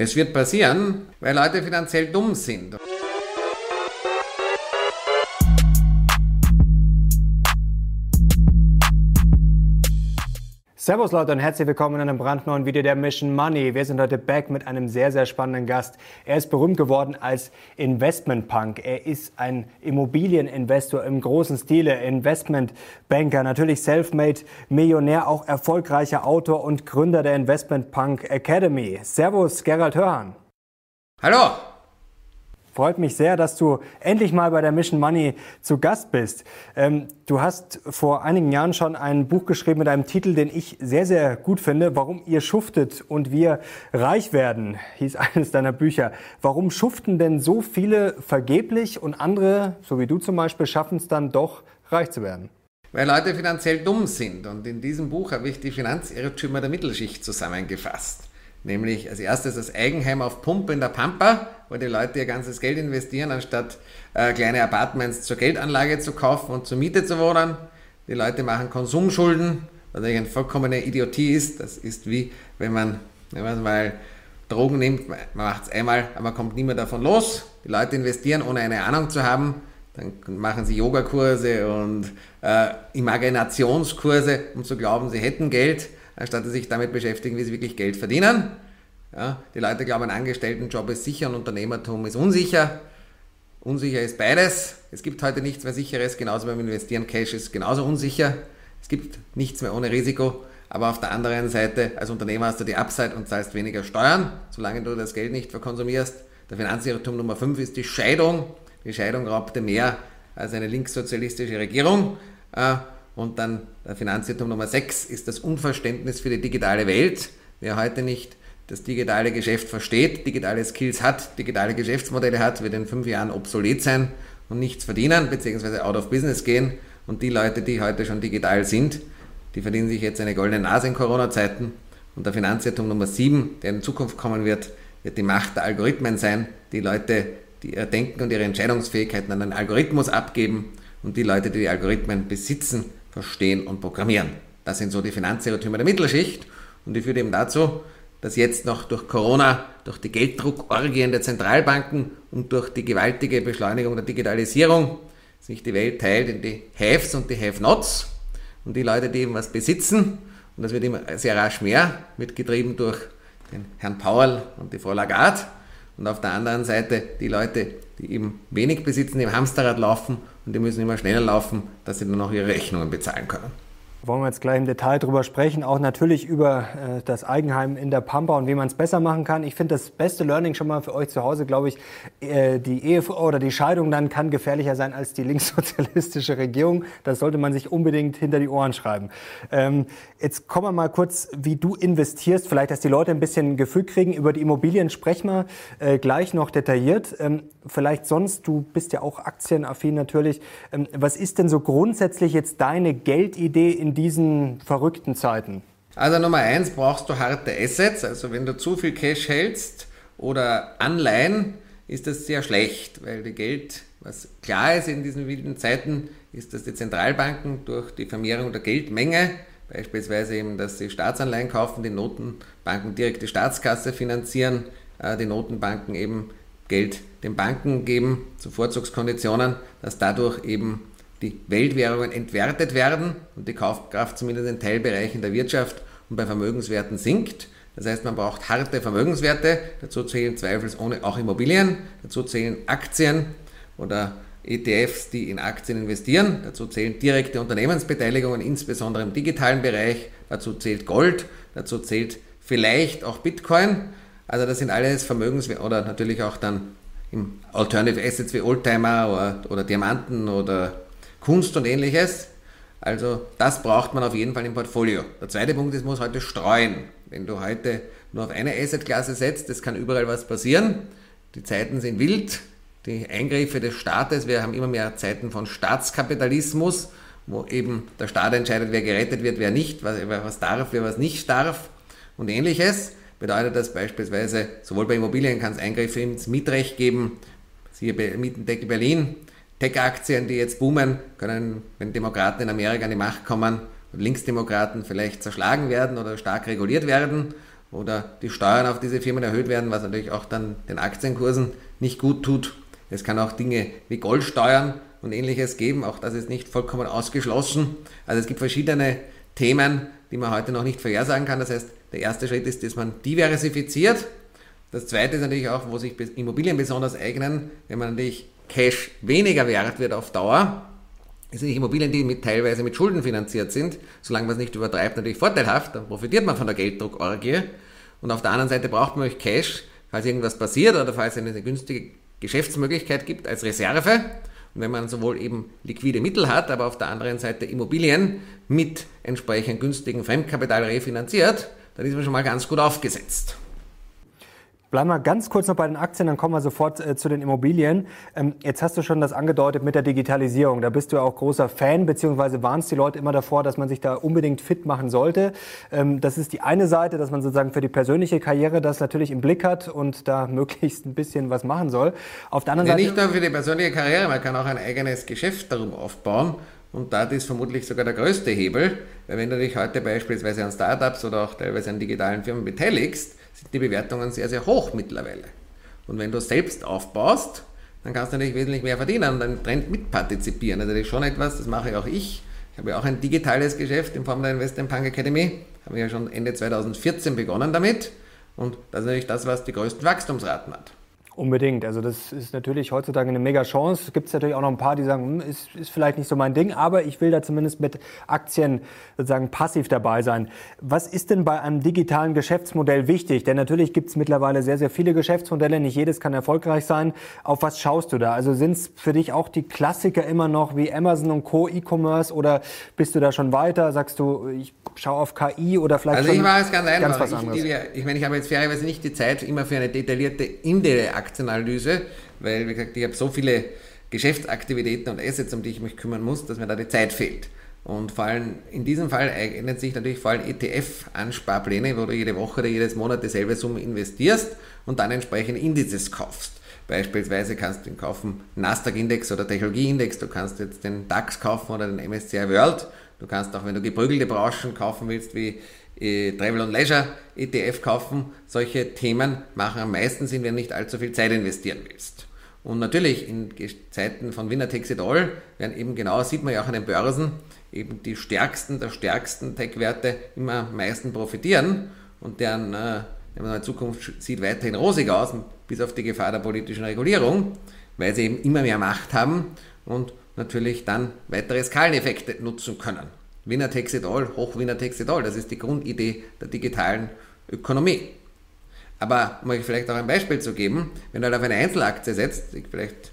Es wird passieren, weil Leute finanziell dumm sind. Servus Leute und herzlich willkommen in einem brandneuen Video der Mission Money. Wir sind heute back mit einem sehr, sehr spannenden Gast. Er ist berühmt geworden als Investment Punk. Er ist ein Immobilieninvestor im großen Stile, Investmentbanker, natürlich self-made Millionär, auch erfolgreicher Autor und Gründer der Investment Punk Academy. Servus Gerald Hörhan. Hallo, Freut mich sehr, dass du endlich mal bei der Mission Money zu Gast bist. Ähm, du hast vor einigen Jahren schon ein Buch geschrieben mit einem Titel, den ich sehr, sehr gut finde. Warum ihr schuftet und wir reich werden, hieß eines deiner Bücher. Warum schuften denn so viele vergeblich und andere, so wie du zum Beispiel, schaffen es dann doch, reich zu werden? Weil Leute finanziell dumm sind. Und in diesem Buch habe ich die Finanzirrtümer der Mittelschicht zusammengefasst. Nämlich als erstes das Eigenheim auf Pumpe in der Pampa, wo die Leute ihr ganzes Geld investieren, anstatt äh, kleine Apartments zur Geldanlage zu kaufen und zur Miete zu wohnen. Die Leute machen Konsumschulden, was eigentlich eine vollkommene Idiotie ist. Das ist wie, wenn man, wenn man mal Drogen nimmt, man macht es einmal, aber man kommt nie mehr davon los. Die Leute investieren, ohne eine Ahnung zu haben. Dann machen sie Yogakurse und äh, Imaginationskurse, um zu glauben, sie hätten Geld anstatt sich damit beschäftigen, wie sie wirklich Geld verdienen. Ja, die Leute glauben, ein Angestelltenjob ist sicher und Unternehmertum ist unsicher. Unsicher ist beides. Es gibt heute nichts mehr Sicheres, genauso beim Investieren. Cash ist genauso unsicher. Es gibt nichts mehr ohne Risiko. Aber auf der anderen Seite, als Unternehmer hast du die Upside und zahlst weniger Steuern, solange du das Geld nicht verkonsumierst. Der Finanzirrtum Nummer 5 ist die Scheidung. Die Scheidung raubte mehr als eine linkssozialistische Regierung. Und dann Finanzirrtum Nummer 6 ist das Unverständnis für die digitale Welt. Wer heute nicht das digitale Geschäft versteht, digitale Skills hat, digitale Geschäftsmodelle hat, wird in fünf Jahren obsolet sein und nichts verdienen, beziehungsweise out of business gehen. Und die Leute, die heute schon digital sind, die verdienen sich jetzt eine goldene Nase in Corona-Zeiten. Und der Finanzirrtum Nummer 7, der in Zukunft kommen wird, wird die Macht der Algorithmen sein. Die Leute, die ihr Denken und ihre Entscheidungsfähigkeiten an den Algorithmus abgeben und die Leute, die die Algorithmen besitzen, verstehen und programmieren. Das sind so die Finanzirrtümer der Mittelschicht und die führt eben dazu, dass jetzt noch durch Corona, durch die Gelddruckorgien der Zentralbanken und durch die gewaltige Beschleunigung der Digitalisierung sich die Welt teilt in die Haves und die Have-Nots und die Leute, die eben was besitzen. Und das wird immer sehr rasch mehr, mitgetrieben durch den Herrn Powell und die Frau Lagarde. Und auf der anderen Seite die Leute, die eben wenig besitzen, im Hamsterrad laufen und die müssen immer schneller laufen, dass sie dann noch ihre Rechnungen bezahlen können. Wollen wir jetzt gleich im Detail drüber sprechen, auch natürlich über äh, das Eigenheim in der Pampa und wie man es besser machen kann. Ich finde das beste Learning schon mal für euch zu Hause, glaube ich, äh, die Ehefrau oder die Scheidung dann kann gefährlicher sein als die linkssozialistische Regierung. Das sollte man sich unbedingt hinter die Ohren schreiben. Ähm, jetzt kommen wir mal kurz, wie du investierst, vielleicht, dass die Leute ein bisschen Gefühl kriegen. Über die Immobilien sprechen wir äh, gleich noch detailliert. Ähm, vielleicht sonst, du bist ja auch aktienaffin natürlich. Ähm, was ist denn so grundsätzlich jetzt deine Geldidee in diesen verrückten Zeiten? Also Nummer eins brauchst du harte Assets. Also wenn du zu viel Cash hältst oder Anleihen, ist das sehr schlecht, weil die Geld, was klar ist in diesen wilden Zeiten, ist, dass die Zentralbanken durch die Vermehrung der Geldmenge, beispielsweise eben, dass sie Staatsanleihen kaufen, die Notenbanken direkt die Staatskasse finanzieren, äh, die Notenbanken eben Geld den Banken geben zu Vorzugskonditionen, dass dadurch eben die Weltwährungen entwertet werden und die Kaufkraft zumindest in Teilbereichen der Wirtschaft und bei Vermögenswerten sinkt. Das heißt, man braucht harte Vermögenswerte, dazu zählen zweifelsohne auch Immobilien, dazu zählen Aktien oder ETFs, die in Aktien investieren, dazu zählen direkte Unternehmensbeteiligungen, insbesondere im digitalen Bereich, dazu zählt Gold, dazu zählt vielleicht auch Bitcoin. Also das sind alles Vermögenswerte oder natürlich auch dann Alternative Assets wie Oldtimer oder, oder Diamanten oder Kunst und ähnliches. Also das braucht man auf jeden Fall im Portfolio. Der zweite Punkt ist, muss heute streuen. Wenn du heute nur auf eine Assetklasse setzt, das kann überall was passieren. Die Zeiten sind wild. Die Eingriffe des Staates, wir haben immer mehr Zeiten von Staatskapitalismus, wo eben der Staat entscheidet, wer gerettet wird, wer nicht, wer was darf, wer was nicht darf und ähnliches. Bedeutet das beispielsweise, sowohl bei Immobilien kann es Eingriffe ins Mietrecht geben, siehe Mietendeckel Berlin, Tech-Aktien, die jetzt boomen, können, wenn Demokraten in Amerika an die Macht kommen Linksdemokraten vielleicht zerschlagen werden oder stark reguliert werden. oder die Steuern auf diese Firmen erhöht werden, was natürlich auch dann den Aktienkursen nicht gut tut. Es kann auch Dinge wie Goldsteuern und ähnliches geben, auch das ist nicht vollkommen ausgeschlossen. Also es gibt verschiedene Themen, die man heute noch nicht vorhersagen kann. Das heißt, der erste Schritt ist, dass man diversifiziert. Das zweite ist natürlich auch, wo sich Immobilien besonders eignen, wenn man natürlich Cash weniger wert wird auf Dauer, ist nicht Immobilien, die mit, teilweise mit Schulden finanziert sind, solange man es nicht übertreibt, natürlich vorteilhaft, dann profitiert man von der Gelddruckorgie. Und auf der anderen Seite braucht man euch Cash, falls irgendwas passiert oder falls es eine günstige Geschäftsmöglichkeit gibt als Reserve. Und wenn man sowohl eben liquide Mittel hat, aber auf der anderen Seite Immobilien mit entsprechend günstigen Fremdkapital refinanziert, dann ist man schon mal ganz gut aufgesetzt. Bleiben wir ganz kurz noch bei den Aktien, dann kommen wir sofort äh, zu den Immobilien. Ähm, jetzt hast du schon das angedeutet mit der Digitalisierung. Da bist du ja auch großer Fan, beziehungsweise warnst die Leute immer davor, dass man sich da unbedingt fit machen sollte. Ähm, das ist die eine Seite, dass man sozusagen für die persönliche Karriere das natürlich im Blick hat und da möglichst ein bisschen was machen soll. Auf der anderen ja, Seite. Nicht nur für die persönliche Karriere, man kann auch ein eigenes Geschäft darum aufbauen. Und da ist vermutlich sogar der größte Hebel, weil wenn du dich heute beispielsweise an Startups oder auch teilweise an digitalen Firmen beteiligst, sind die Bewertungen sehr, sehr hoch mittlerweile. Und wenn du selbst aufbaust, dann kannst du natürlich wesentlich mehr verdienen und den Trend mitpartizipieren. Also das ist schon etwas, das mache auch ich. Ich habe ja auch ein digitales Geschäft in Form der Investment Punk Academy. Haben wir ja schon Ende 2014 begonnen damit. Und das ist natürlich das, was die größten Wachstumsraten hat. Unbedingt. Also das ist natürlich heutzutage eine mega Chance. Es gibt natürlich auch noch ein paar, die sagen, hm, ist, ist vielleicht nicht so mein Ding, aber ich will da zumindest mit Aktien sozusagen passiv dabei sein. Was ist denn bei einem digitalen Geschäftsmodell wichtig? Denn natürlich gibt es mittlerweile sehr, sehr viele Geschäftsmodelle. Nicht jedes kann erfolgreich sein. Auf was schaust du da? Also sind es für dich auch die Klassiker immer noch wie Amazon und Co. E-Commerce oder bist du da schon weiter? Sagst du, ich schaue auf KI oder vielleicht Also ich mache es ganz einfach. Ganz ich, die, ich meine, ich habe jetzt fairerweise nicht die Zeit immer für eine detaillierte individuelle Aktienanalyse, weil, wie gesagt, ich habe so viele Geschäftsaktivitäten und Assets, um die ich mich kümmern muss, dass mir da die Zeit fehlt. Und vor allem in diesem Fall eignet sich natürlich vor allem ETF-Ansparpläne, wo du jede Woche oder jedes Monat dieselbe Summe investierst und dann entsprechende Indizes kaufst. Beispielsweise kannst du kaufen Nasdaq-Index oder Technologie-Index, du kannst jetzt den DAX kaufen oder den MSCI World. Du kannst auch, wenn du geprügelte Branchen kaufen willst, wie äh, Travel und Leisure ETF kaufen. Solche Themen machen am meisten Sinn, wenn du nicht allzu viel Zeit investieren willst. Und natürlich in Zeiten von Winner Takes It All werden eben genau, sieht man ja auch an den Börsen, eben die stärksten der stärksten Tech-Werte immer am meisten profitieren und deren, äh, wenn man in Zukunft sieht, weiterhin rosig aus, bis auf die Gefahr der politischen Regulierung, weil sie eben immer mehr Macht haben und natürlich dann weitere Skaleneffekte nutzen können. Winner takes it all, hoch Winner takes it all. Das ist die Grundidee der digitalen Ökonomie. Aber um euch vielleicht auch ein Beispiel zu geben, wenn du halt auf eine Einzelaktie setzt, vielleicht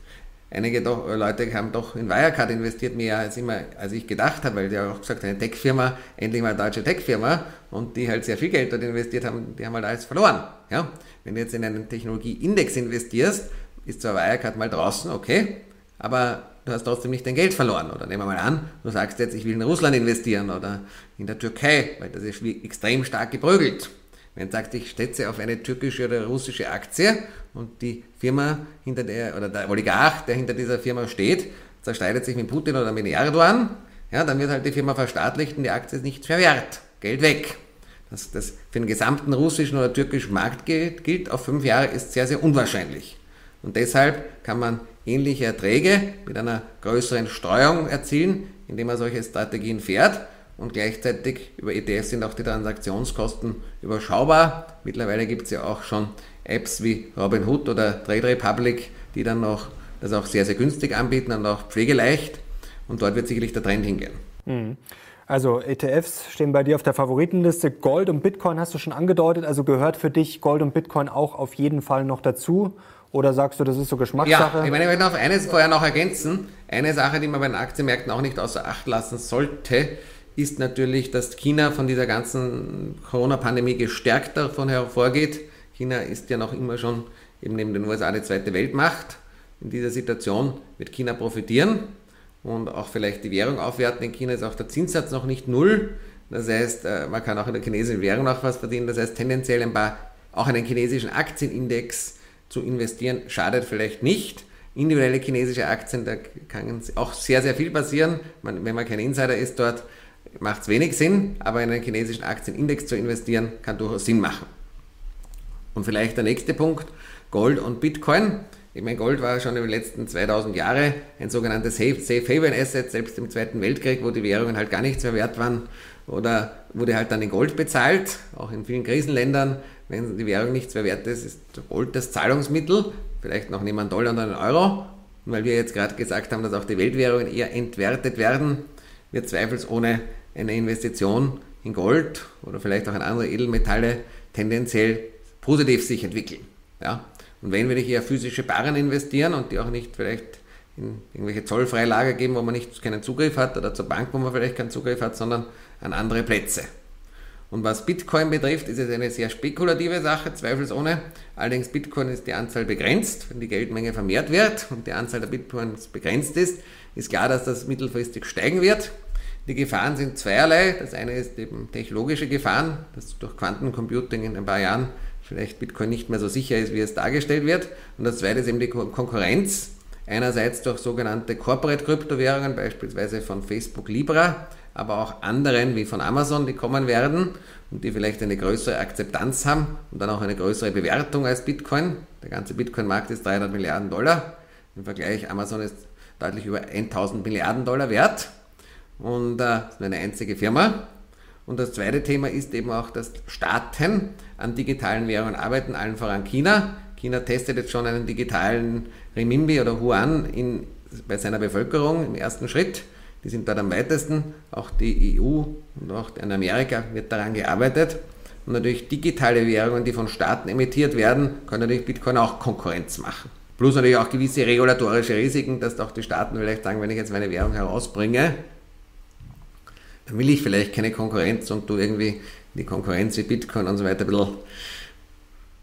einige doch, Leute haben doch in Wirecard investiert, mehr als immer, als ich gedacht habe, weil die auch gesagt haben, eine Tech-Firma, endlich mal eine deutsche Tech-Firma und die halt sehr viel Geld dort investiert haben, die haben halt alles verloren. Ja? Wenn du jetzt in einen Technologieindex investierst, ist zwar Wirecard mal draußen, okay, aber du hast trotzdem nicht dein Geld verloren. Oder nehmen wir mal an, du sagst jetzt, ich will in Russland investieren oder in der Türkei, weil das ist extrem stark geprügelt. Wenn du sagst, ich setze auf eine türkische oder russische Aktie und die Firma hinter der, oder der Oligarch, der hinter dieser Firma steht, zerstreitet sich mit Putin oder mit Erdogan, ja, dann wird halt die Firma verstaatlicht und die Aktie ist nichts mehr wert. Geld weg. Dass das für den gesamten russischen oder türkischen Markt gilt, gilt auf fünf Jahre, ist sehr, sehr unwahrscheinlich. Und deshalb kann man ähnliche Erträge mit einer größeren Streuung erzielen, indem man solche Strategien fährt. Und gleichzeitig über ETFs sind auch die Transaktionskosten überschaubar. Mittlerweile gibt es ja auch schon Apps wie Robinhood oder Trade Republic, die dann noch das auch sehr, sehr günstig anbieten und auch pflegeleicht. Und dort wird sicherlich der Trend hingehen. Mhm. Also ETFs stehen bei dir auf der Favoritenliste. Gold und Bitcoin hast du schon angedeutet. Also gehört für dich Gold und Bitcoin auch auf jeden Fall noch dazu? Oder sagst du, das ist so Geschmackssache? Ja, ich meine, ich möchte auf eines vorher noch ergänzen. Eine Sache, die man bei den Aktienmärkten auch nicht außer Acht lassen sollte, ist natürlich, dass China von dieser ganzen Corona-Pandemie gestärkt davon hervorgeht. China ist ja noch immer schon eben neben den USA die zweite Weltmacht. In dieser Situation wird China profitieren und auch vielleicht die Währung aufwerten. In China ist auch der Zinssatz noch nicht null. Das heißt, äh, man kann auch in der chinesischen Währung auch was verdienen. Das heißt, tendenziell ein paar, auch einen chinesischen Aktienindex zu investieren, schadet vielleicht nicht. Individuelle chinesische Aktien, da kann auch sehr, sehr viel passieren. Man, wenn man kein Insider ist dort, macht es wenig Sinn, aber in einen chinesischen Aktienindex zu investieren, kann durchaus Sinn machen. Und vielleicht der nächste Punkt, Gold und Bitcoin. Ich meine, Gold war schon über die letzten 2000 Jahre ein sogenanntes Safe, Safe Haven Asset, selbst im Zweiten Weltkrieg, wo die Währungen halt gar nichts mehr wert waren, oder wurde halt dann in Gold bezahlt, auch in vielen Krisenländern. Wenn die Währung nichts mehr wert ist, ist Gold das Zahlungsmittel, vielleicht noch neben einem Dollar und einem Euro. Und weil wir jetzt gerade gesagt haben, dass auch die Weltwährungen eher entwertet werden, wird zweifelsohne eine Investition in Gold oder vielleicht auch in andere Edelmetalle tendenziell positiv sich entwickeln. Ja? Und wenn wir hier physische Barren investieren und die auch nicht vielleicht in irgendwelche zollfreie Lager geben, wo man nicht keinen Zugriff hat oder zur Bank, wo man vielleicht keinen Zugriff hat, sondern an andere Plätze. Und was Bitcoin betrifft, ist es eine sehr spekulative Sache, zweifelsohne. Allerdings Bitcoin ist die Anzahl begrenzt. Wenn die Geldmenge vermehrt wird und die Anzahl der Bitcoins begrenzt ist, ist klar, dass das mittelfristig steigen wird. Die Gefahren sind zweierlei. Das eine ist eben technologische Gefahren, dass durch Quantencomputing in ein paar Jahren vielleicht Bitcoin nicht mehr so sicher ist, wie es dargestellt wird. Und das zweite ist eben die Konkurrenz. Einerseits durch sogenannte Corporate-Kryptowährungen, beispielsweise von Facebook Libra, aber auch anderen wie von Amazon, die kommen werden und die vielleicht eine größere Akzeptanz haben und dann auch eine größere Bewertung als Bitcoin. Der ganze Bitcoin-Markt ist 300 Milliarden Dollar. Im Vergleich, Amazon ist deutlich über 1000 Milliarden Dollar wert und äh, ist nur eine einzige Firma. Und das zweite Thema ist eben auch, dass Staaten an digitalen Währungen arbeiten, allen voran China. China testet jetzt schon einen digitalen Renminbi oder Yuan in, bei seiner Bevölkerung im ersten Schritt. Die sind dort am weitesten. Auch die EU und auch in Amerika wird daran gearbeitet. Und natürlich digitale Währungen, die von Staaten emittiert werden, können natürlich Bitcoin auch Konkurrenz machen. Plus natürlich auch gewisse regulatorische Risiken, dass auch die Staaten vielleicht sagen, wenn ich jetzt meine Währung herausbringe, dann will ich vielleicht keine Konkurrenz und du irgendwie die Konkurrenz wie Bitcoin und so weiter ein bisschen,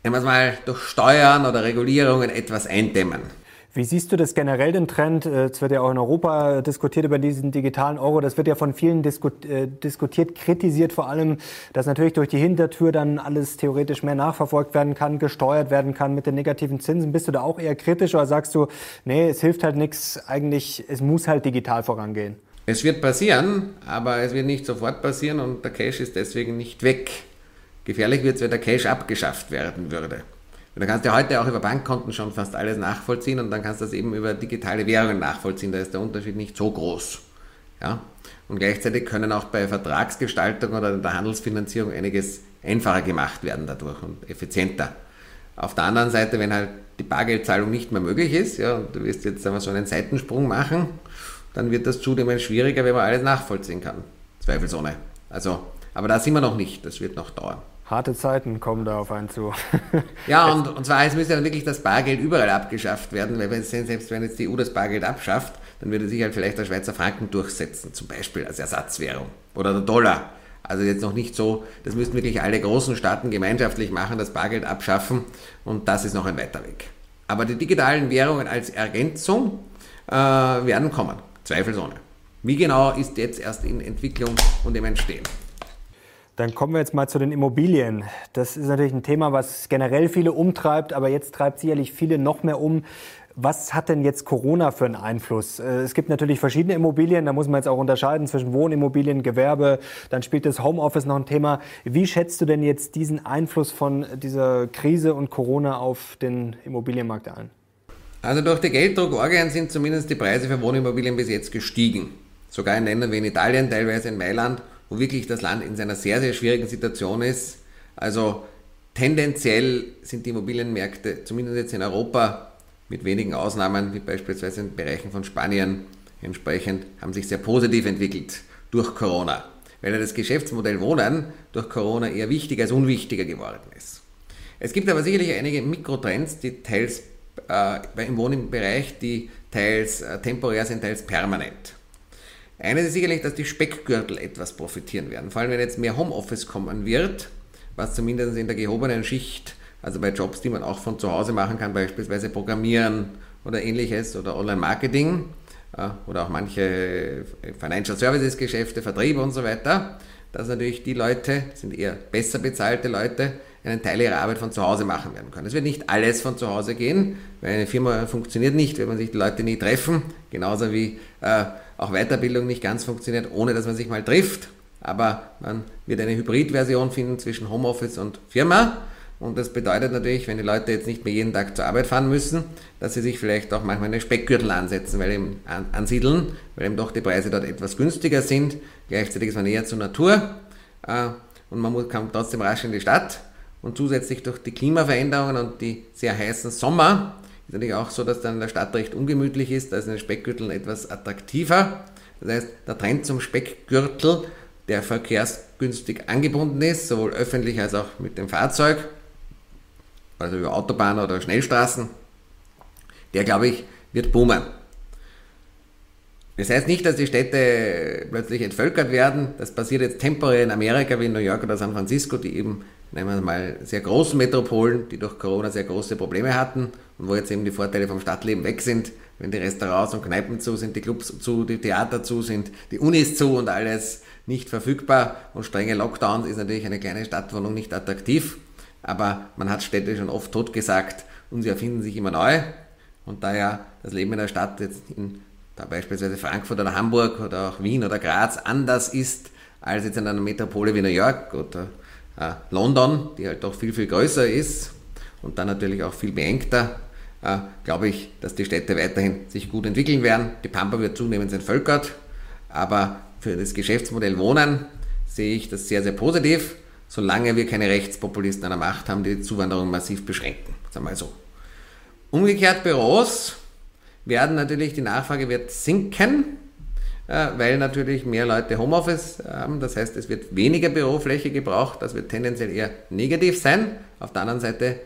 nehmen wir es mal, durch Steuern oder Regulierungen etwas eindämmen. Wie siehst du das generell den Trend? Äh, es wird ja auch in Europa diskutiert über diesen digitalen Euro. Das wird ja von vielen äh, diskutiert, kritisiert vor allem, dass natürlich durch die Hintertür dann alles theoretisch mehr nachverfolgt werden kann, gesteuert werden kann mit den negativen Zinsen. Bist du da auch eher kritisch oder sagst du, nee, es hilft halt nichts, eigentlich, es muss halt digital vorangehen? Es wird passieren, aber es wird nicht sofort passieren und der Cash ist deswegen nicht weg. Gefährlich wird es, wenn der Cash abgeschafft werden würde. Und da kannst du heute auch über Bankkonten schon fast alles nachvollziehen und dann kannst du das eben über digitale Währungen nachvollziehen. Da ist der Unterschied nicht so groß. Ja? Und gleichzeitig können auch bei Vertragsgestaltung oder der Handelsfinanzierung einiges einfacher gemacht werden dadurch und effizienter. Auf der anderen Seite, wenn halt die Bargeldzahlung nicht mehr möglich ist, ja, und du wirst jetzt einmal so einen Seitensprung machen, dann wird das zudem schwieriger, wenn man alles nachvollziehen kann. Zweifelsohne. Also, aber da sind wir noch nicht. Das wird noch dauern. Harte Zeiten kommen da auf einen zu. ja, und, und zwar es müsste dann wirklich das Bargeld überall abgeschafft werden, weil wenn, selbst wenn jetzt die EU das Bargeld abschafft, dann würde sich halt vielleicht der Schweizer Franken durchsetzen, zum Beispiel als Ersatzwährung. Oder der Dollar. Also jetzt noch nicht so, das müssten wirklich alle großen Staaten gemeinschaftlich machen, das Bargeld abschaffen und das ist noch ein weiter Weg. Aber die digitalen Währungen als Ergänzung äh, werden kommen. Zweifelsohne. Wie genau ist jetzt erst in Entwicklung und im Entstehen? Dann kommen wir jetzt mal zu den Immobilien. Das ist natürlich ein Thema, was generell viele umtreibt, aber jetzt treibt sicherlich viele noch mehr um. Was hat denn jetzt Corona für einen Einfluss? Äh, es gibt natürlich verschiedene Immobilien, da muss man jetzt auch unterscheiden zwischen Wohnimmobilien, Gewerbe, dann spielt das Homeoffice noch ein Thema. Wie schätzt du denn jetzt diesen Einfluss von dieser Krise und Corona auf den Immobilienmarkt ein? Also durch die Gelddruckorgien sind zumindest die Preise für Wohnimmobilien bis jetzt gestiegen. Sogar in Ländern wie in Italien, teilweise in Mailand, wo wirklich das Land in seiner sehr, sehr schwierigen Situation ist. Also tendenziell sind die Immobilienmärkte, zumindest jetzt in Europa, mit wenigen Ausnahmen, wie beispielsweise in Bereichen von Spanien, entsprechend, haben sich sehr positiv entwickelt durch Corona. Weil ja das Geschäftsmodell Wohnen durch Corona eher wichtiger als unwichtiger geworden ist. Es gibt aber sicherlich einige Mikrotrends, die teils äh, im Wohnbereich, die teils äh, temporär sind, teils permanent. Eines ist sicherlich, dass die Speckgürtel etwas profitieren werden. Vor allem, wenn jetzt mehr Homeoffice kommen wird, was zumindest in der gehobenen Schicht, also bei Jobs, die man auch von zu Hause machen kann, beispielsweise Programmieren oder ähnliches oder Online-Marketing äh, oder auch manche Financial Services Geschäfte, Vertriebe und so weiter, dass natürlich die Leute, sind eher besser bezahlte Leute, einen Teil ihrer Arbeit von zu Hause machen werden können. Es wird nicht alles von zu Hause gehen, weil eine Firma funktioniert nicht, wenn man sich die Leute nie treffen, genauso wie äh, auch Weiterbildung nicht ganz funktioniert, ohne dass man sich mal trifft. Aber man wird eine Hybridversion finden zwischen Homeoffice und Firma Und das bedeutet natürlich, wenn die Leute jetzt nicht mehr jeden Tag zur Arbeit fahren müssen, dass sie sich vielleicht auch manchmal eine Speckgürtel ansetzen, weil eben ansiedeln, weil eben doch die Preise dort etwas günstiger sind. Gleichzeitig ist man näher zur Natur äh, und man kann trotzdem rasch in die Stadt. Und zusätzlich durch die Klimaveränderungen und die sehr heißen Sommer natürlich auch so, dass dann der Stadt recht ungemütlich ist. Da ist eine Speckgürtel etwas attraktiver. Das heißt, der Trend zum Speckgürtel, der verkehrsgünstig angebunden ist, sowohl öffentlich als auch mit dem Fahrzeug, also über Autobahnen oder Schnellstraßen, der glaube ich wird boomen. Das heißt nicht, dass die Städte plötzlich entvölkert werden. Das passiert jetzt temporär in Amerika wie in New York oder San Francisco, die eben, nehmen wir mal, sehr großen Metropolen, die durch Corona sehr große Probleme hatten und wo jetzt eben die Vorteile vom Stadtleben weg sind, wenn die Restaurants und Kneipen zu sind, die Clubs zu, die Theater zu sind, die Unis zu und alles nicht verfügbar und strenge Lockdowns ist natürlich eine kleine Stadtwohnung nicht attraktiv aber man hat Städte schon oft totgesagt und sie erfinden sich immer neu. Und da ja das Leben in der Stadt jetzt in da beispielsweise Frankfurt oder Hamburg oder auch Wien oder Graz anders ist als jetzt in einer Metropole wie New York oder äh, London, die halt doch viel, viel größer ist und dann natürlich auch viel beengter, äh, glaube ich, dass die Städte weiterhin sich gut entwickeln werden. Die Pampa wird zunehmend entvölkert, aber für das Geschäftsmodell Wohnen sehe ich das sehr, sehr positiv solange wir keine Rechtspopulisten an der Macht haben, die die Zuwanderung massiv beschränken. Sagen wir mal so. Umgekehrt Büros werden natürlich, die Nachfrage wird sinken, äh, weil natürlich mehr Leute Homeoffice haben. Das heißt, es wird weniger Bürofläche gebraucht. Das wird tendenziell eher negativ sein. Auf der anderen Seite,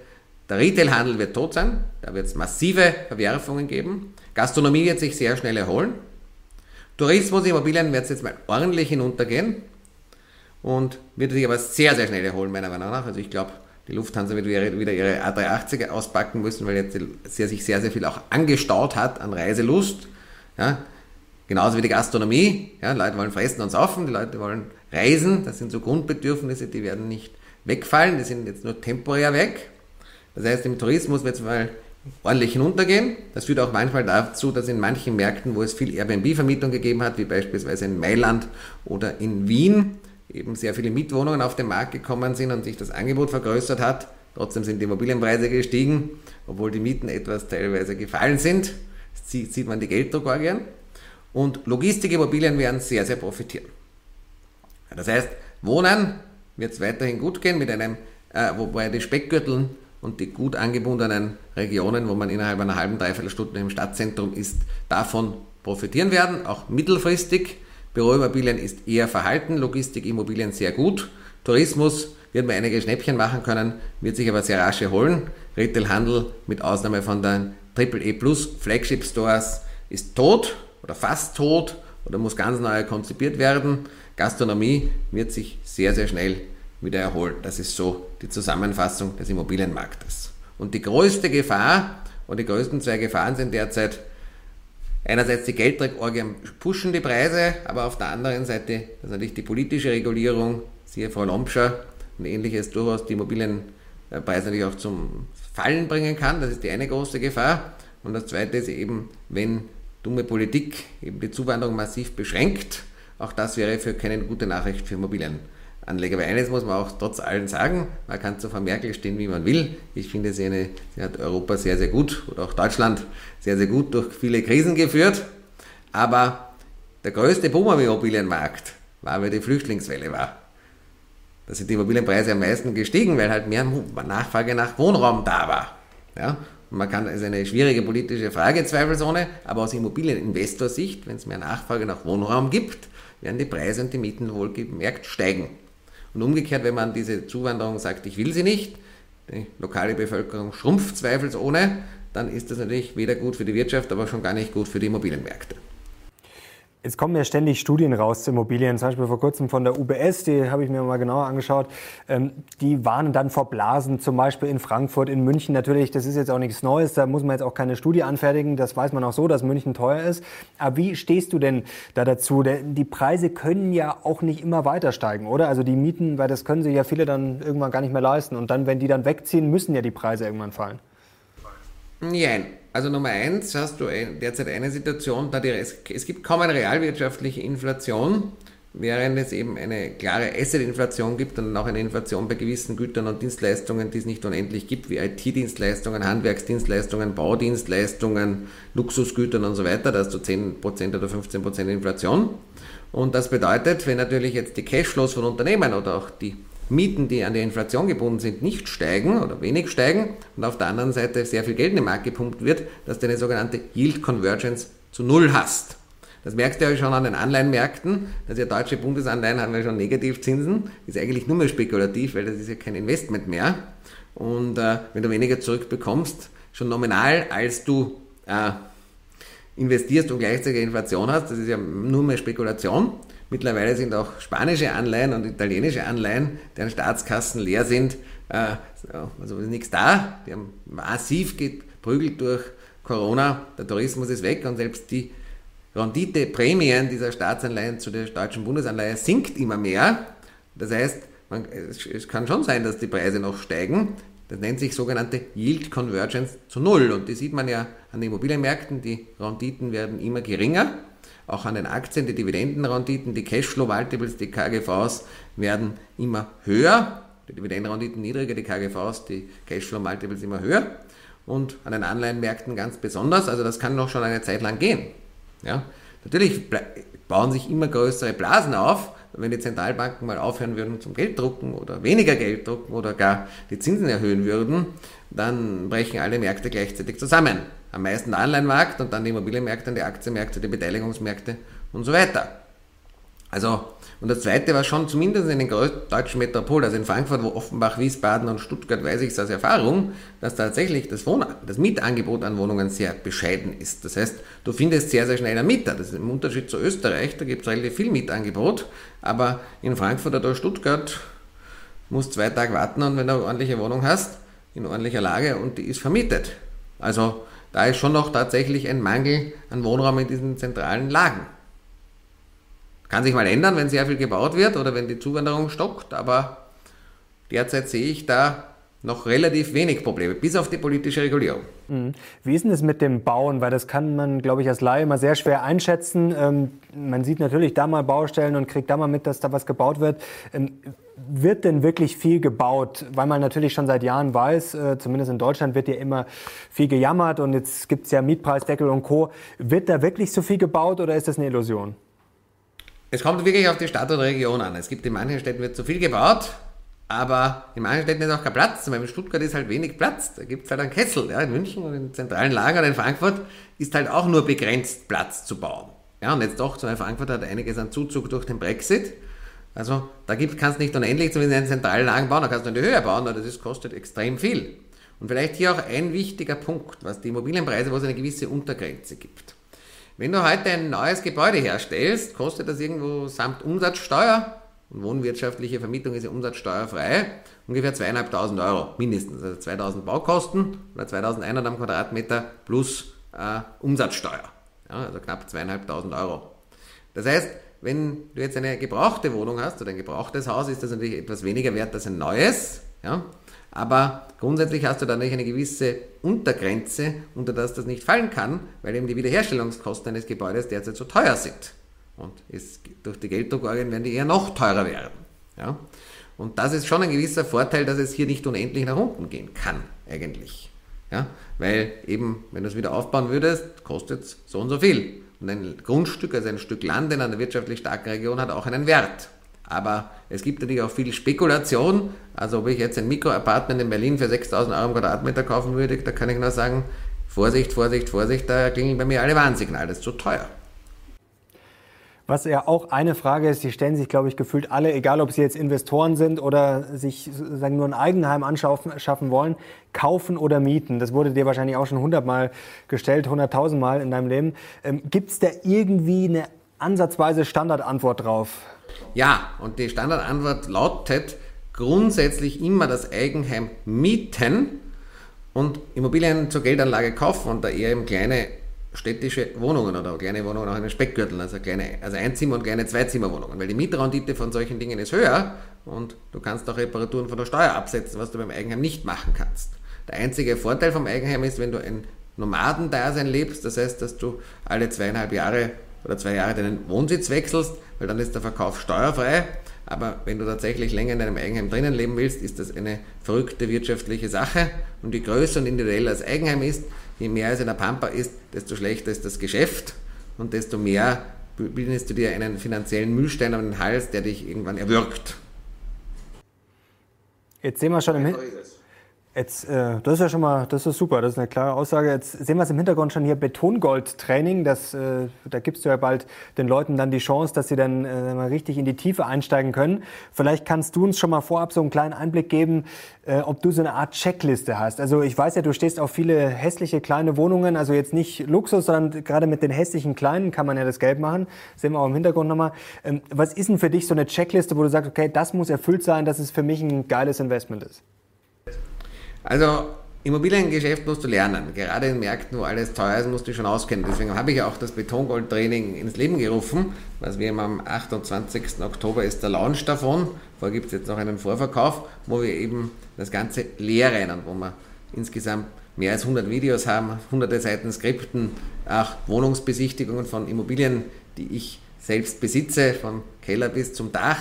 der Retailhandel wird tot sein. Da wird es massive Verwerfungen geben. Gastronomie wird sich sehr schnell erholen. Tourismus, Immobilien wird es jetzt mal ordentlich hinuntergehen und wird sich aber sehr, sehr schnell erholen, meiner Meinung nach. Also ich glaube, die Lufthansa wird wieder ihre A380 auspacken müssen, weil jetzt sehr, sich sehr, sehr viel auch angestaut hat an Reiselust. Ja, genauso wie die Gastronomie. Ja, Leute wollen fressen und saufen, die Leute wollen reisen. Das sind so Grundbedürfnisse, die werden nicht wegfallen, die sind jetzt nur temporär weg. Das heißt, im Tourismus wird es mal ordentlich hinuntergehen. Das führt auch manchmal dazu, dass in manchen Märkten, wo es viel Airbnb-Vermietung gegeben hat, wie beispielsweise in Mailand oder in Wien, eben sehr viele Mietwohnungen auf den Markt gekommen sind und sich das Angebot vergrößert hat. Trotzdem sind die Immobilienpreise gestiegen, obwohl die Mieten etwas teilweise gefallen sind. Das sieht man die Gelddruckorgien. Und Logistikimmobilien werden sehr, sehr profitieren. Das heißt, Wohnen wird es weiterhin gut gehen, mit einem, äh, wobei die Speckgürteln und die gut angebundenen Regionen, wo man innerhalb einer halben, dreiviertel Stunde im Stadtzentrum ist, davon profitieren werden, auch mittelfristig. Büroimmobilien ist eher verhalten, Logistikimmobilien sehr gut. Tourismus wird man einige Schnäppchen machen können, wird sich aber sehr rasch erholen. Retailhandel mit Ausnahme von den AAA Plus Flagship Stores ist tot oder fast tot oder muss ganz neu konzipiert werden. Gastronomie wird sich sehr, sehr schnell wieder erholen. Das ist so die Zusammenfassung des Immobilienmarktes. Und die größte Gefahr und die größten zwei Gefahren sind derzeit einerseits die Geldträgorgien pushen die Preise, aber auf der anderen Seite dass natürlich die politische Regulierung, siehe Frau Lompscher und ähnliches, durchaus die Immobilienpreise natürlich auch zum Fallen bringen kann. Das ist die eine große Gefahr. Und das zweite ist eben, wenn dumme Politik eben die Zuwanderung massiv beschränkt, auch das wäre für keine gute Nachricht für Immobilien. Anleger. Weil eines muss man auch trotz allem sagen, man kann zu Frau Merkel stehen, wie man will. Ich finde, sie, eine, sie hat Europa sehr, sehr gut oder auch Deutschland sehr, sehr gut durch viele Krisen geführt. Aber der größte Boom am Immobilienmarkt war, weil die Flüchtlingswelle war. Da sind die Immobilienpreise am meisten gestiegen, weil halt mehr Nachfrage nach Wohnraum da war. Ja? Man kann, ist eine schwierige politische Frage, zweifelsohne, aber aus Immobilieninvestorsicht, wenn es mehr Nachfrage nach Wohnraum gibt, werden die Preise und die Mieten wohlgemerkt steigen. Und umgekehrt, wenn man diese Zuwanderung sagt, ich will sie nicht, die lokale Bevölkerung schrumpft zweifelsohne, dann ist das natürlich weder gut für die Wirtschaft, aber schon gar nicht gut für die Immobilienmärkte. Jetzt kommen ja ständig Studien raus zu Immobilien, zum Beispiel vor kurzem von der UBS, die habe ich mir mal genauer angeschaut. Ähm, die warnen dann vor Blasen, zum Beispiel in Frankfurt, in München. Natürlich, das ist jetzt auch nichts Neues, da muss man jetzt auch keine Studie anfertigen, das weiß man auch so, dass München teuer ist. Aber wie stehst du denn da dazu? Die Preise können ja auch nicht immer weiter steigen, oder? Also die Mieten, weil das können sich ja viele dann irgendwann gar nicht mehr leisten. Und dann, wenn die dann wegziehen, müssen ja die Preise irgendwann fallen. Nein. Also Nummer eins hast du derzeit eine Situation, da die, es gibt kaum eine realwirtschaftliche Inflation, während es eben eine klare Asset-Inflation gibt und auch eine Inflation bei gewissen Gütern und Dienstleistungen, die es nicht unendlich gibt, wie IT-Dienstleistungen, Handwerksdienstleistungen, Baudienstleistungen, Luxusgütern und so weiter, da hast du 10% oder 15% Inflation. Und das bedeutet, wenn natürlich jetzt die Cashflows von Unternehmen oder auch die Mieten, die an die Inflation gebunden sind, nicht steigen oder wenig steigen und auf der anderen Seite sehr viel Geld in den Markt gepumpt wird, dass du eine sogenannte Yield Convergence zu Null hast. Das merkst du ja schon an den Anleihenmärkten. Also ja deutsche Bundesanleihen haben ja schon Negativzinsen. Ist eigentlich nur mehr spekulativ, weil das ist ja kein Investment mehr. Und äh, wenn du weniger zurückbekommst, schon nominal, als du äh, investierst und gleichzeitig Inflation hast, das ist ja nur mehr Spekulation. Mittlerweile sind auch spanische Anleihen und italienische Anleihen, deren Staatskassen leer sind, äh, also ist nichts da. Die haben massiv geprügelt durch Corona. Der Tourismus ist weg und selbst die Renditeprämien dieser Staatsanleihen zu der deutschen Bundesanleihe sinkt immer mehr. Das heißt, man, es, es, kann schon sein, dass die Preise noch steigen. Das nennt sich sogenannte Yield Convergence zu Null. Und die sieht man ja an den Immobilienmärkten. Die Renditen werden immer geringer. Auch an den Aktien, die Dividendenrenditen, die Cashflow-Multiples, die KGVs werden immer höher. Die Dividendenrenditen niedriger, die KGVs, die Cashflow-Multiples immer höher. Und an den Anleihenmärkten ganz besonders. Also das kann noch schon eine Zeit lang gehen. Ja? Natürlich bauen sich immer größere Blasen auf, wenn die Zentralbanken mal aufhören würden zum Gelddrucken oder weniger Geld drucken oder gar die Zinsen erhöhen würden, dann brechen alle Märkte gleichzeitig zusammen. Am meisten der Anleihenmarkt und dann die Immobilienmärkte, die Aktienmärkte, die Beteiligungsmärkte und so weiter. Also und das Zweite war schon zumindest in den deutschen Metropolen, also in Frankfurt, wo Offenbach, Wiesbaden und Stuttgart, weiß ich es aus Erfahrung, dass tatsächlich das, Wohn das Mietangebot an Wohnungen sehr bescheiden ist. Das heißt, du findest sehr, sehr schnell einen Mieter. Das ist im Unterschied zu Österreich, da gibt es relativ viel Mietangebot, aber in Frankfurt oder Stuttgart musst du zwei Tage warten und wenn du eine ordentliche Wohnung hast, in ordentlicher Lage und die ist vermietet. Also da ist schon noch tatsächlich ein Mangel an Wohnraum in diesen zentralen Lagen. Kann sich mal ändern, wenn sehr viel gebaut wird oder wenn die Zuwanderung stockt, aber derzeit sehe ich da noch relativ wenig Probleme, bis auf die politische Regulierung. Mhm. Wie ist denn es mit dem Bauen? Weil das kann man, glaube ich, als Laie immer sehr schwer einschätzen. Ähm, man sieht natürlich da mal Baustellen und kriegt da mal mit, dass da was gebaut wird. Ähm, wird denn wirklich viel gebaut? Weil man natürlich schon seit Jahren weiß, äh, zumindest in Deutschland wird ja immer viel gejammert und jetzt gibt es ja Mietpreisdeckel und Co. Wird da wirklich so viel gebaut oder ist das eine Illusion? Es kommt wirklich auf die Stadt oder Region an. Es gibt in manchen Städten wird zu viel gebaut, aber in manchen Städten ist auch kein Platz. Beispiel in Stuttgart ist halt wenig Platz. Da gibt es halt einen Kessel. Ja, in München und in zentralen Lager in Frankfurt ist halt auch nur begrenzt Platz zu bauen. Ja, und jetzt doch, zum Beispiel Frankfurt hat einiges an Zuzug durch den Brexit. Also da gibt, kannst du nicht unendlich zumindest in den zentralen Lagen bauen, da kannst du in die Höhe bauen, aber das ist, kostet extrem viel. Und vielleicht hier auch ein wichtiger Punkt, was die Immobilienpreise, wo es eine gewisse Untergrenze gibt. Wenn du heute ein neues Gebäude herstellst, kostet das irgendwo samt Umsatzsteuer, und wohnwirtschaftliche Vermietung ist ja umsatzsteuerfrei, ungefähr 2.500 Euro mindestens. Also 2.000 Baukosten oder 2.100 am Quadratmeter plus äh, Umsatzsteuer. Ja, also knapp 2.500 Euro. Das heißt, wenn du jetzt eine gebrauchte Wohnung hast oder ein gebrauchtes Haus, ist das natürlich etwas weniger wert als ein neues. Ja? Aber grundsätzlich hast du dann eine gewisse Untergrenze, unter das das nicht fallen kann, weil eben die Wiederherstellungskosten eines Gebäudes derzeit so teuer sind. Und es, durch die Gelddruckorgien werden die eher noch teurer werden. Ja? Und das ist schon ein gewisser Vorteil, dass es hier nicht unendlich nach unten gehen kann, eigentlich. Ja? Weil eben, wenn du es wieder aufbauen würdest, kostet es so und so viel. Und ein Grundstück, also ein Stück Land in einer wirtschaftlich starken Region, hat auch einen Wert. Aber es gibt natürlich auch viel Spekulation. Also ob ich jetzt ein Mikroapartment in Berlin für 6000 Euro im Quadratmeter kaufen würde, da kann ich nur sagen, Vorsicht, Vorsicht, Vorsicht, da klingeln bei mir alle Warnsignale, das ist zu teuer. Was ja auch eine Frage ist, die stellen sich, glaube ich, gefühlt alle, egal ob sie jetzt Investoren sind oder sich sagen, nur ein Eigenheim anschaffen wollen, kaufen oder mieten. Das wurde dir wahrscheinlich auch schon hundertmal gestellt, hunderttausendmal in deinem Leben. Ähm, Gibt es da irgendwie eine ansatzweise Standardantwort drauf? Ja, und die Standardantwort lautet grundsätzlich immer das Eigenheim mieten und Immobilien zur Geldanlage kaufen und da eher eben kleine städtische Wohnungen oder kleine Wohnungen auch in den Speckgürteln, also kleine, also Einzimmer- und kleine Zweizimmerwohnungen, weil die Mietrendite von solchen Dingen ist höher und du kannst auch Reparaturen von der Steuer absetzen, was du beim Eigenheim nicht machen kannst. Der einzige Vorteil vom Eigenheim ist, wenn du ein Nomadendasein lebst, das heißt, dass du alle zweieinhalb Jahre oder zwei Jahre deinen Wohnsitz wechselst, weil dann ist der Verkauf steuerfrei. Aber wenn du tatsächlich länger in deinem Eigenheim drinnen leben willst, ist das eine verrückte wirtschaftliche Sache. Und je größer und individueller das Eigenheim ist, je mehr es in der Pampa ist, desto schlechter ist das Geschäft und desto mehr bildest du dir einen finanziellen Mühlstein an den Hals, der dich irgendwann erwürgt. Jetzt sehen wir schon im Hintergrund. Jetzt, äh, das ist ja schon mal, das ist super, das ist eine klare Aussage. Jetzt sehen wir es im Hintergrund schon hier, Betongold-Training. Das, äh, da gibst du ja bald den Leuten dann die Chance, dass sie dann äh, mal richtig in die Tiefe einsteigen können. Vielleicht kannst du uns schon mal vorab so einen kleinen Einblick geben, äh, ob du so eine Art Checkliste hast. Also ich weiß ja, du stehst auf viele hässliche kleine Wohnungen, also jetzt nicht Luxus, sondern gerade mit den hässlichen kleinen kann man ja das Geld machen. Das sehen wir auch im Hintergrund nochmal. Ähm, was ist denn für dich so eine Checkliste, wo du sagst, okay, das muss erfüllt sein, dass es für mich ein geiles Investment ist? Also Immobiliengeschäft musst du lernen. Gerade in Märkten, wo alles teuer ist, musst du schon auskennen. Deswegen habe ich auch das Betongold-Training ins Leben gerufen, was wir am 28. Oktober ist der Launch davon. Vorher gibt es jetzt noch einen Vorverkauf, wo wir eben das Ganze lehren und wo wir insgesamt mehr als 100 Videos haben, hunderte Seiten Skripten, auch Wohnungsbesichtigungen von Immobilien, die ich selbst besitze, vom Keller bis zum Dach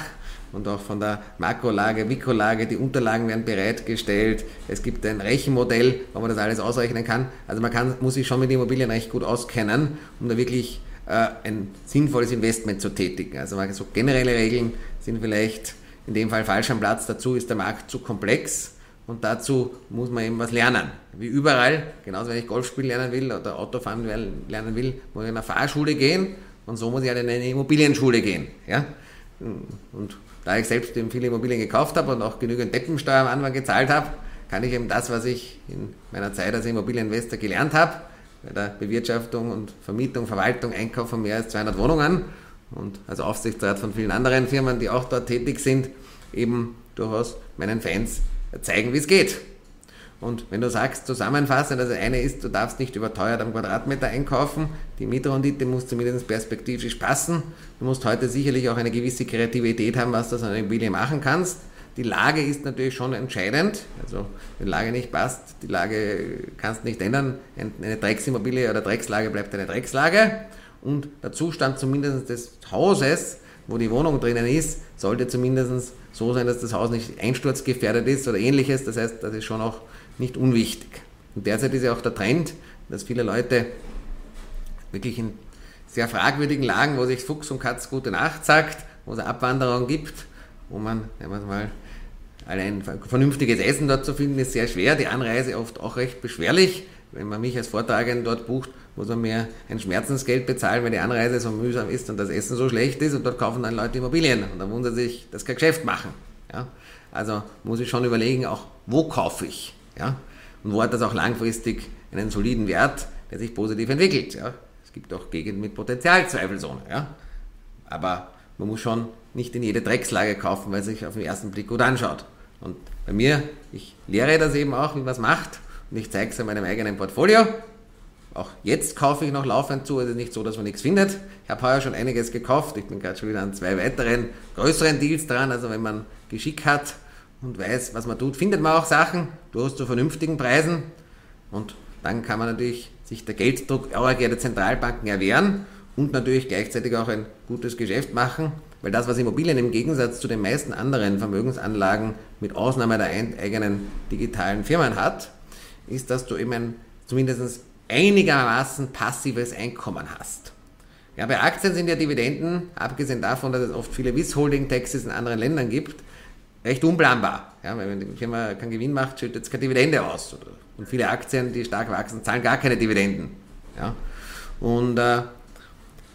und auch von der Makrolage, Mikrolage, die Unterlagen werden bereitgestellt. Es gibt ein Rechenmodell, wo man das alles ausrechnen kann. Also man kann, muss sich schon mit Immobilien recht gut auskennen, um da wirklich äh, ein sinnvolles Investment zu tätigen. Also so generelle Regeln sind vielleicht in dem Fall falsch am Platz. Dazu ist der Markt zu komplex. Und dazu muss man eben was lernen. Wie überall, genauso wenn ich Golfspiel lernen will oder Autofahren lernen will, muss ich in eine Fahrschule gehen und so muss ich halt in eine Immobilienschule gehen. Ja? Und da ich selbst eben viele Immobilien gekauft habe und auch genügend Deppensteuer am Anfang gezahlt habe, kann ich eben das, was ich in meiner Zeit als Immobilieninvestor gelernt habe, bei der Bewirtschaftung und Vermietung, Verwaltung, Einkauf von mehr als 200 Wohnungen und als Aufsichtsrat von vielen anderen Firmen, die auch dort tätig sind, eben durchaus meinen Fans zeigen, wie es geht. Und wenn du sagst, zusammenfassend, also eine ist, du darfst nicht überteuert am Quadratmeter einkaufen, die Mietrendite muss zumindest perspektivisch passen. Du musst heute sicherlich auch eine gewisse Kreativität haben, was du an einer Immobilie machen kannst. Die Lage ist natürlich schon entscheidend. Also, wenn die Lage nicht passt, die Lage kannst du nicht ändern. Eine Drecksimmobilie oder Dreckslage bleibt eine Dreckslage. Und der Zustand zumindest des Hauses, wo die Wohnung drinnen ist, sollte zumindest so sein, dass das Haus nicht einsturzgefährdet ist oder ähnliches. Das heißt, das ist schon auch nicht unwichtig. Und derzeit ist ja auch der Trend, dass viele Leute wirklich in sehr fragwürdigen Lagen, wo sich Fuchs und Katz gute Nacht sagt, wo es Abwanderung gibt, wo man, wenn man mal allein vernünftiges Essen dort zu finden, ist sehr schwer. Die Anreise oft auch recht beschwerlich. Wenn man mich als Vortragenden dort bucht, muss man mir ein Schmerzensgeld bezahlen, weil die Anreise so mühsam ist und das Essen so schlecht ist und dort kaufen dann Leute Immobilien und dann wundern sich, dass kein Geschäft machen. Ja? Also muss ich schon überlegen, auch wo kaufe ich. Ja? Und wo hat das auch langfristig einen soliden Wert, der sich positiv entwickelt. Ja? Es gibt auch Gegenden mit Potenzialzweifelzone. Ja? Aber man muss schon nicht in jede Dreckslage kaufen, weil es sich auf den ersten Blick gut anschaut. Und bei mir, ich lehre das eben auch, wie man es macht. Und ich zeige es in meinem eigenen Portfolio. Auch jetzt kaufe ich noch laufend zu. Es ist nicht so, dass man nichts findet. Ich habe heuer schon einiges gekauft. Ich bin gerade schon wieder an zwei weiteren größeren Deals dran. Also wenn man Geschick hat, und weiß, was man tut, findet man auch Sachen durchaus zu vernünftigen Preisen und dann kann man natürlich sich der Gelddruck der Zentralbanken erwehren und natürlich gleichzeitig auch ein gutes Geschäft machen, weil das, was Immobilien im Gegensatz zu den meisten anderen Vermögensanlagen mit Ausnahme der eigenen digitalen Firmen hat, ist, dass du eben ein zumindest einigermaßen passives Einkommen hast. Ja, bei Aktien sind ja Dividenden, abgesehen davon, dass es oft viele Withholding-Taxes in anderen Ländern gibt, recht unplanbar. Ja, wenn die Firma keinen Gewinn macht, schüttet es keine Dividende aus. Und viele Aktien, die stark wachsen, zahlen gar keine Dividenden. Ja. Und äh,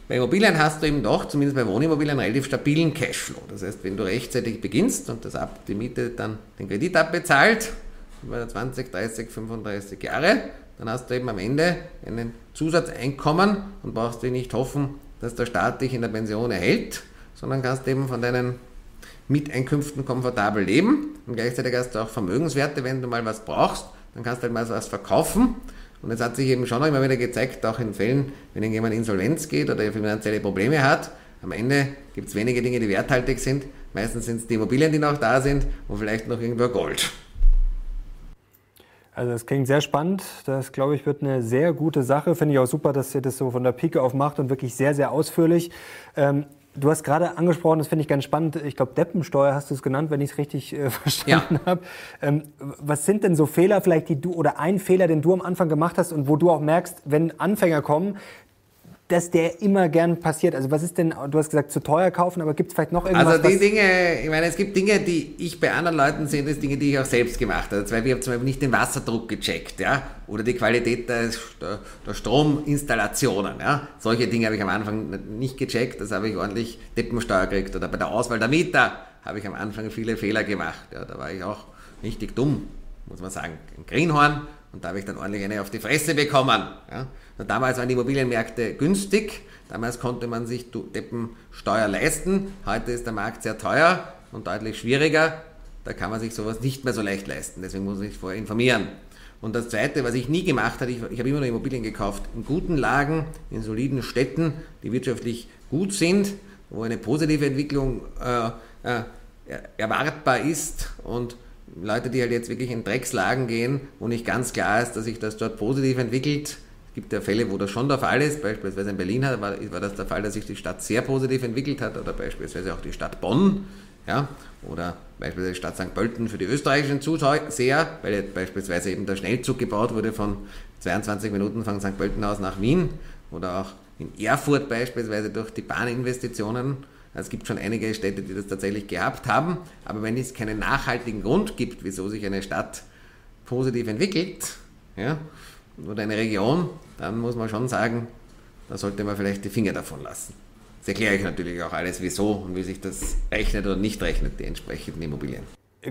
bei Immobilien hast du eben doch, zumindest bei Wohnimmobilien, einen relativ stabilen Cashflow. Das heißt, wenn du rechtzeitig beginnst und das ab, die Miete dann den Kredit abbezahlt, über 20, 30, 35 Jahre, dann hast du eben am Ende einen Zusatzeinkommen und brauchst dir nicht hoffen, dass der Staat dich in der Pension erhält, sondern kannst eben von deinen mit Einkünften komfortabel leben und gleichzeitig hast du auch Vermögenswerte, wenn du mal was brauchst, dann kannst du halt mal was verkaufen. Und es hat sich eben schon immer wieder gezeigt, auch in Fällen, wenn jemand Insolvenz geht oder finanzielle Probleme hat, am Ende gibt es wenige Dinge, die werthaltig sind. Meistens sind es die Immobilien, die noch da sind und vielleicht noch irgendwo Gold. Also das klingt sehr spannend. Das, glaube ich, wird eine sehr gute Sache. Finde ich auch super, dass ihr das so von der Pike auf macht und wirklich sehr, sehr ausführlich. Ähm, Du hast gerade angesprochen, das finde ich ganz spannend, ich glaube Deppensteuer hast du es genannt, wenn ich es richtig äh, verstanden ja. habe. Ähm, was sind denn so Fehler vielleicht, die du oder ein Fehler, den du am Anfang gemacht hast und wo du auch merkst, wenn Anfänger kommen, dass der immer gern passiert? Also was ist denn, du hast gesagt, zu teuer kaufen, aber gibt es vielleicht noch irgendwas? Also die Dinge, ich meine, es gibt Dinge, die ich bei anderen Leuten sehe, das Dinge, die ich auch selbst gemacht habe. Zum ich habe zum Beispiel nicht den Wasserdruck gecheckt, ja, oder die Qualität der, der Strominstallationen, ja. Solche Dinge habe ich am Anfang nicht gecheckt, das habe ich ordentlich Deppensteuer gekriegt. Oder bei der Auswahl der Mieter habe ich am Anfang viele Fehler gemacht, ja, da war ich auch richtig dumm, muss man sagen. Ein Greenhorn und da habe ich dann ordentlich eine auf die Fresse bekommen, ja. Damals waren die Immobilienmärkte günstig, damals konnte man sich Deppensteuer leisten, heute ist der Markt sehr teuer und deutlich schwieriger, da kann man sich sowas nicht mehr so leicht leisten, deswegen muss man sich vorher informieren. Und das Zweite, was ich nie gemacht habe, ich, ich habe immer nur Immobilien gekauft, in guten Lagen, in soliden Städten, die wirtschaftlich gut sind, wo eine positive Entwicklung äh, äh, erwartbar ist. Und Leute, die halt jetzt wirklich in Dreckslagen gehen, wo nicht ganz klar ist, dass sich das dort positiv entwickelt, gibt ja Fälle, wo das schon der Fall ist. Beispielsweise in Berlin war, war das der Fall, dass sich die Stadt sehr positiv entwickelt hat oder beispielsweise auch die Stadt Bonn. Ja, oder beispielsweise die Stadt St. Pölten für die österreichischen Zuseher, weil beispielsweise eben der Schnellzug gebaut wurde von 22 Minuten von St. Pölten aus nach Wien oder auch in Erfurt beispielsweise durch die Bahninvestitionen. Also es gibt schon einige Städte, die das tatsächlich gehabt haben, aber wenn es keinen nachhaltigen Grund gibt, wieso sich eine Stadt positiv entwickelt, ja, oder eine Region, dann muss man schon sagen, da sollte man vielleicht die Finger davon lassen. Das erkläre ich natürlich auch alles, wieso und wie sich das rechnet oder nicht rechnet, die entsprechenden Immobilien.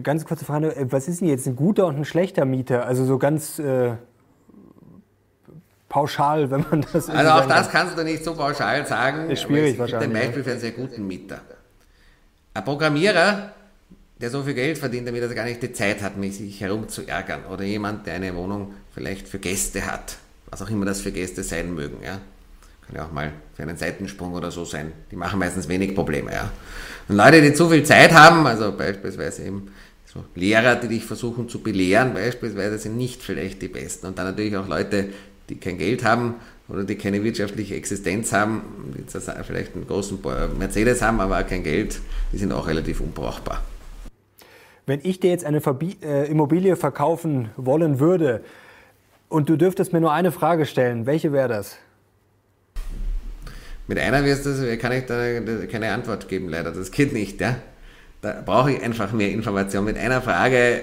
Ganz kurze Frage, was ist denn jetzt ein guter und ein schlechter Mieter? Also so ganz äh, pauschal, wenn man das... Also auch das kannst du nicht so pauschal sagen. Ist schwierig wahrscheinlich. ein Beispiel für einen sehr guten Mieter. Ein Programmierer der so viel Geld verdient, damit er gar nicht die Zeit hat, mich sich herumzuärgern. Oder jemand, der eine Wohnung vielleicht für Gäste hat, was auch immer das für Gäste sein mögen. Ja. Kann ja auch mal für einen Seitensprung oder so sein. Die machen meistens wenig Probleme. Ja. Und Leute, die zu viel Zeit haben, also beispielsweise eben so Lehrer, die dich versuchen zu belehren, beispielsweise, sind nicht vielleicht die Besten. Und dann natürlich auch Leute, die kein Geld haben oder die keine wirtschaftliche Existenz haben, die vielleicht einen großen Mercedes haben, aber kein Geld, die sind auch relativ unbrauchbar. Wenn ich dir jetzt eine äh, Immobilie verkaufen wollen würde und du dürftest mir nur eine Frage stellen, welche wäre das? Mit einer wirst du, kann ich da keine Antwort geben, leider. Das geht nicht, ja. Da brauche ich einfach mehr Information. Mit einer Frage,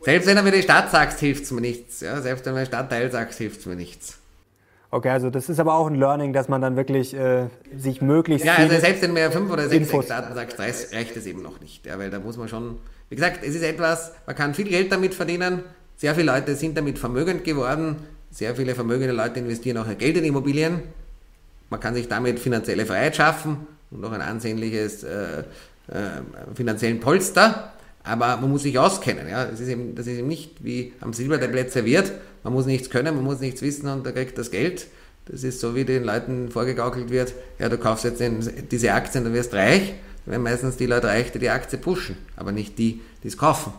selbst wenn du mir die Stadt sagst, hilft es mir nichts. Ja? Selbst wenn du mir Stadtteil sagst, hilft es mir nichts. Okay, also das ist aber auch ein Learning, dass man dann wirklich äh, sich möglichst. Ja, also selbst wenn man fünf oder sechs Daten sagt, reicht es eben noch nicht. Ja, weil da muss man schon, wie gesagt, es ist etwas, man kann viel Geld damit verdienen. Sehr viele Leute sind damit vermögend geworden. Sehr viele vermögende Leute investieren auch ihr Geld in Immobilien. Man kann sich damit finanzielle Freiheit schaffen und auch ein ansehnliches äh, äh, finanziellen Polster. Aber man muss sich auskennen. Ja? Das, ist eben, das ist eben nicht wie am Silbertablett serviert. Man muss nichts können, man muss nichts wissen und da kriegt das Geld. Das ist so, wie den Leuten vorgegaukelt wird, ja, du kaufst jetzt diese Aktien, dann wirst reich. Dann werden meistens die Leute reich, die die Aktie pushen, aber nicht die, die es kaufen.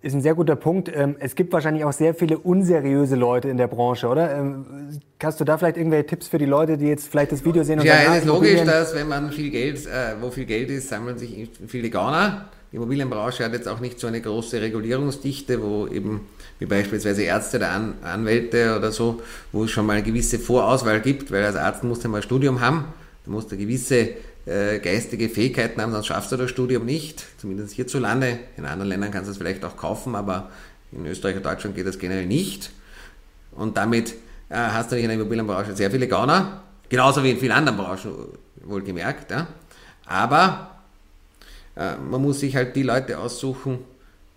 Ist ein sehr guter Punkt. Ähm, es gibt wahrscheinlich auch sehr viele unseriöse Leute in der Branche, oder? Ähm, hast du da vielleicht irgendwelche Tipps für die Leute, die jetzt vielleicht das Video sehen? Und ja, es ist logisch, dass wenn man viel Geld, äh, wo viel Geld ist, sammeln sich viele Gauner. Die Immobilienbranche hat jetzt auch nicht so eine große Regulierungsdichte, wo eben wie beispielsweise Ärzte oder An Anwälte oder so, wo es schon mal eine gewisse Vorauswahl gibt, weil als Arzt musst du mal ein Studium haben, du musst eine gewisse äh, geistige Fähigkeiten haben, sonst schaffst du das Studium nicht, zumindest hierzulande. In anderen Ländern kannst du es vielleicht auch kaufen, aber in Österreich und Deutschland geht das generell nicht. Und damit äh, hast du in der Immobilienbranche sehr viele Gauner, genauso wie in vielen anderen Branchen wohlgemerkt. Ja. Aber man muss sich halt die Leute aussuchen,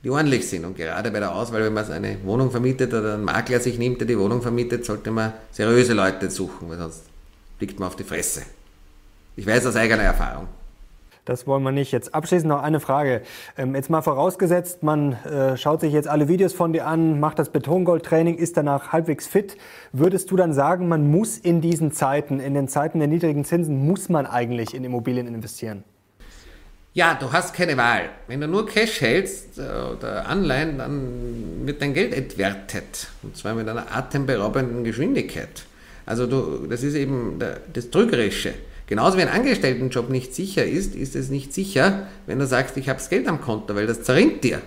die ordentlich sind. Und gerade bei der Auswahl, wenn man eine Wohnung vermietet oder einen Makler sich nimmt, der die Wohnung vermietet, sollte man seriöse Leute suchen, weil sonst blickt man auf die Fresse. Ich weiß aus eigener Erfahrung. Das wollen wir nicht. Jetzt abschließend noch eine Frage. Ähm, jetzt mal vorausgesetzt, man äh, schaut sich jetzt alle Videos von dir an, macht das Betongold-Training, ist danach halbwegs fit. Würdest du dann sagen, man muss in diesen Zeiten, in den Zeiten der niedrigen Zinsen, muss man eigentlich in Immobilien investieren? Ja, du hast keine Wahl. Wenn du nur Cash hältst äh, oder Anleihen, dann wird dein Geld entwertet. Und zwar mit einer atemberaubenden Geschwindigkeit. Also du, das ist eben das Trügerische. Genauso wie ein Angestelltenjob nicht sicher ist, ist es nicht sicher, wenn du sagst, ich habe das Geld am Konto, weil das zerrinnt dir.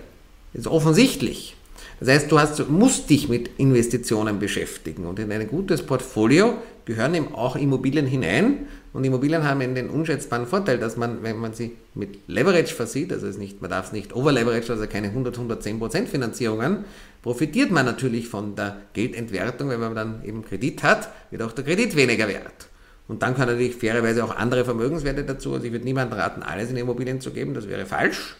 Das ist offensichtlich. Das heißt, du hast, musst dich mit Investitionen beschäftigen und in ein gutes Portfolio gehören eben auch Immobilien hinein und Immobilien haben den unschätzbaren Vorteil, dass man, wenn man sie mit Leverage versieht, also es nicht, man darf es nicht overleverage, also keine 100, 110 Prozent Finanzierungen, profitiert man natürlich von der Geldentwertung, wenn man dann eben Kredit hat, wird auch der Kredit weniger wert. Und dann kann natürlich fairerweise auch andere Vermögenswerte dazu. Also ich würde niemandem raten, alles in Immobilien zu geben, das wäre falsch.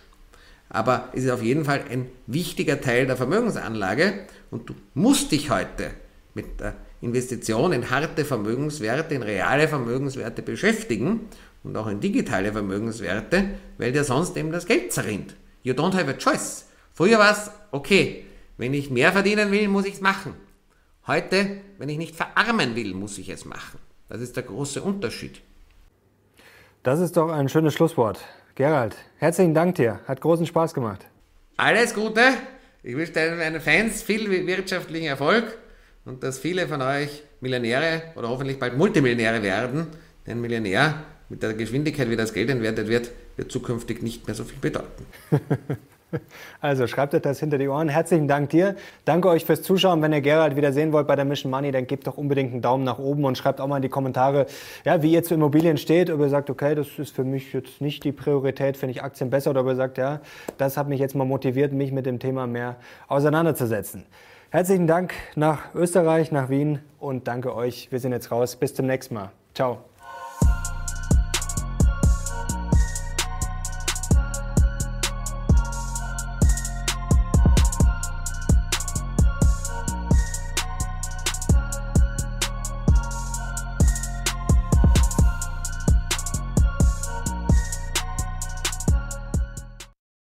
Aber es ist auf jeden Fall ein wichtiger Teil der Vermögensanlage und du musst dich heute mit der Investition in harte Vermögenswerte, in reale Vermögenswerte beschäftigen und auch in digitale Vermögenswerte, weil dir sonst eben das Geld zerrinnt. You don't have a choice. Früher war es, okay, wenn ich mehr verdienen will, muss ich es machen. Heute, wenn ich nicht verarmen will, muss ich es machen. Das ist der große Unterschied. Das ist doch ein schönes Schlusswort. Gerald, herzlichen Dank dir. Hat großen Spaß gemacht. Alles Gute. Ich wünsche deinen Fans viel wirtschaftlichen Erfolg und dass viele von euch Millionäre oder hoffentlich bald Multimillionäre werden. Denn Millionär mit der Geschwindigkeit, wie das Geld entwertet wird, wird zukünftig nicht mehr so viel bedeuten. Also schreibt euch das hinter die Ohren. Herzlichen Dank dir. Danke euch fürs Zuschauen. Wenn ihr Gerald wieder sehen wollt bei der Mission Money, dann gebt doch unbedingt einen Daumen nach oben und schreibt auch mal in die Kommentare, ja, wie ihr zu Immobilien steht. Ob ihr sagt, okay, das ist für mich jetzt nicht die Priorität, finde ich Aktien besser. Oder ob ihr sagt, ja, das hat mich jetzt mal motiviert, mich mit dem Thema mehr auseinanderzusetzen. Herzlichen Dank nach Österreich, nach Wien und danke euch. Wir sind jetzt raus. Bis zum nächsten Mal. Ciao.